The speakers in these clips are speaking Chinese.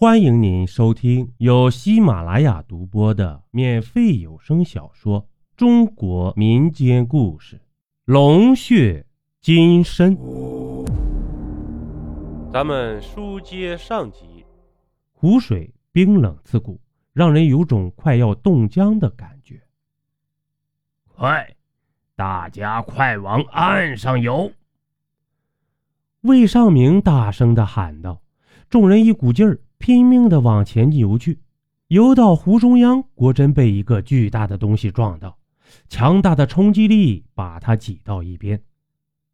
欢迎您收听由喜马拉雅独播的免费有声小说《中国民间故事》《龙血金身》。咱们书接上集，湖水冰冷刺骨，让人有种快要冻僵的感觉。快，大家快往岸上游！魏尚明大声的喊道。众人一股劲儿。拼命的往前游去，游到湖中央，郭真被一个巨大的东西撞到，强大的冲击力把他挤到一边，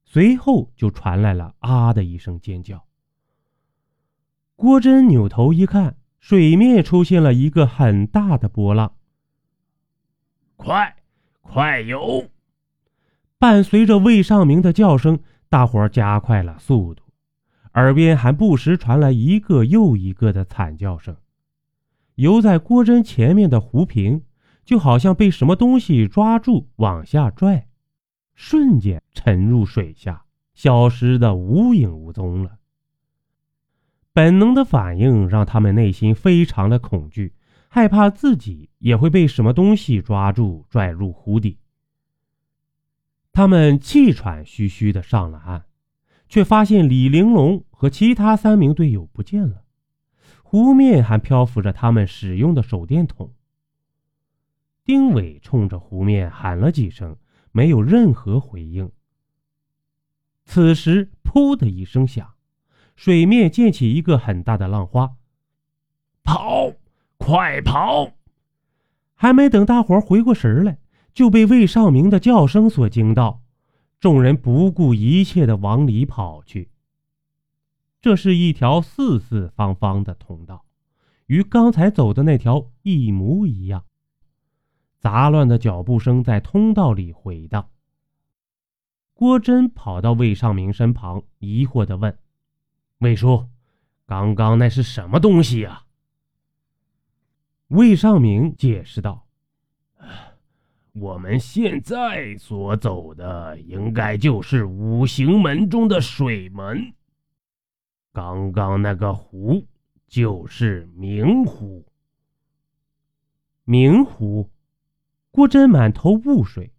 随后就传来了“啊”的一声尖叫。郭真扭头一看，水面出现了一个很大的波浪。快，快游！伴随着魏尚明的叫声，大伙加快了速度。耳边还不时传来一个又一个的惨叫声。游在郭真前面的胡平，就好像被什么东西抓住往下拽，瞬间沉入水下，消失的无影无踪了。本能的反应让他们内心非常的恐惧，害怕自己也会被什么东西抓住拽入湖底。他们气喘吁吁的上了岸。却发现李玲珑和其他三名队友不见了，湖面还漂浮着他们使用的手电筒。丁伟冲着湖面喊了几声，没有任何回应。此时，噗的一声响，水面溅起一个很大的浪花。跑，快跑！还没等大伙回过神来，就被魏尚明的叫声所惊到。众人不顾一切的往里跑去。这是一条四四方方的通道，与刚才走的那条一模一样。杂乱的脚步声在通道里回荡。郭真跑到魏尚明身旁，疑惑的问：“魏叔，刚刚那是什么东西呀？”魏尚明解释道。我们现在所走的，应该就是五行门中的水门。刚刚那个湖，就是明湖。明湖，郭真满头雾水，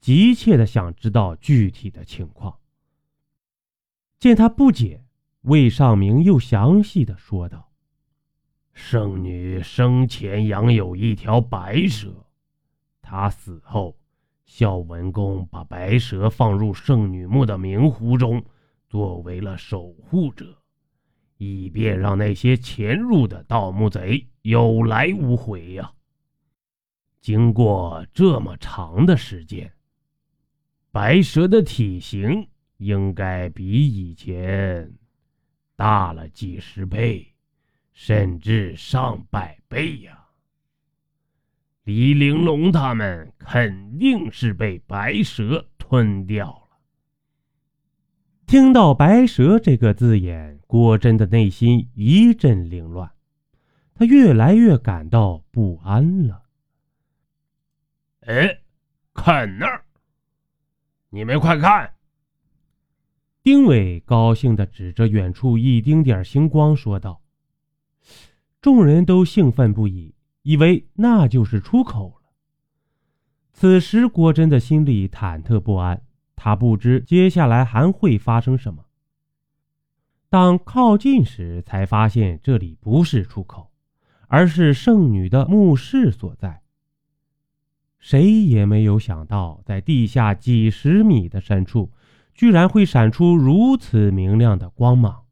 急切的想知道具体的情况。见他不解，魏尚明又详细的说道：“圣女生前养有一条白蛇。”她死后，孝文公把白蛇放入圣女墓的明湖中，作为了守护者，以便让那些潜入的盗墓贼有来无回呀。经过这么长的时间，白蛇的体型应该比以前大了几十倍，甚至上百倍呀。李玲珑他们肯定是被白蛇吞掉。听到“白蛇”这个字眼，郭真的内心一阵凌乱，他越来越感到不安了。哎，看那儿！你们快看！丁伟高兴地指着远处一丁点星光说道。众人都兴奋不已。以为那就是出口了。此时，郭真的心里忐忑不安，他不知接下来还会发生什么。当靠近时，才发现这里不是出口，而是圣女的墓室所在。谁也没有想到，在地下几十米的深处，居然会闪出如此明亮的光芒。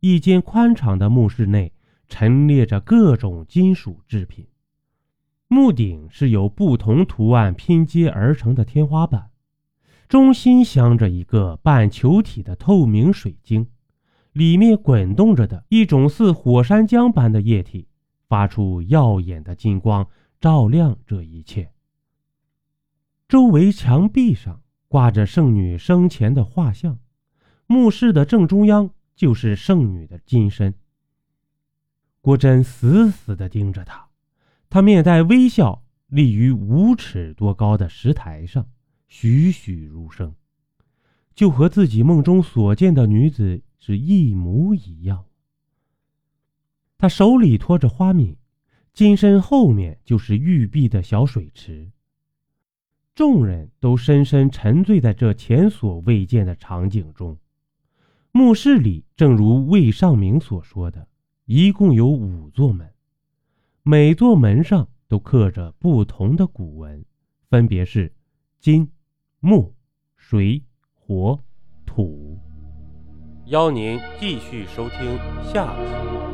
一间宽敞的墓室内。陈列着各种金属制品，墓顶是由不同图案拼接而成的天花板，中心镶着一个半球体的透明水晶，里面滚动着的一种似火山浆般的液体，发出耀眼的金光，照亮这一切。周围墙壁上挂着圣女生前的画像，墓室的正中央就是圣女的金身。郭真死死地盯着他，他面带微笑，立于五尺多高的石台上，栩栩如生，就和自己梦中所见的女子是一模一样。他手里托着花皿，金身后面就是玉璧的小水池。众人都深深沉醉在这前所未见的场景中。墓室里，正如魏尚明所说的，一共有五座门，每座门上都刻着不同的古文，分别是金、木、水、火、土。邀您继续收听下集。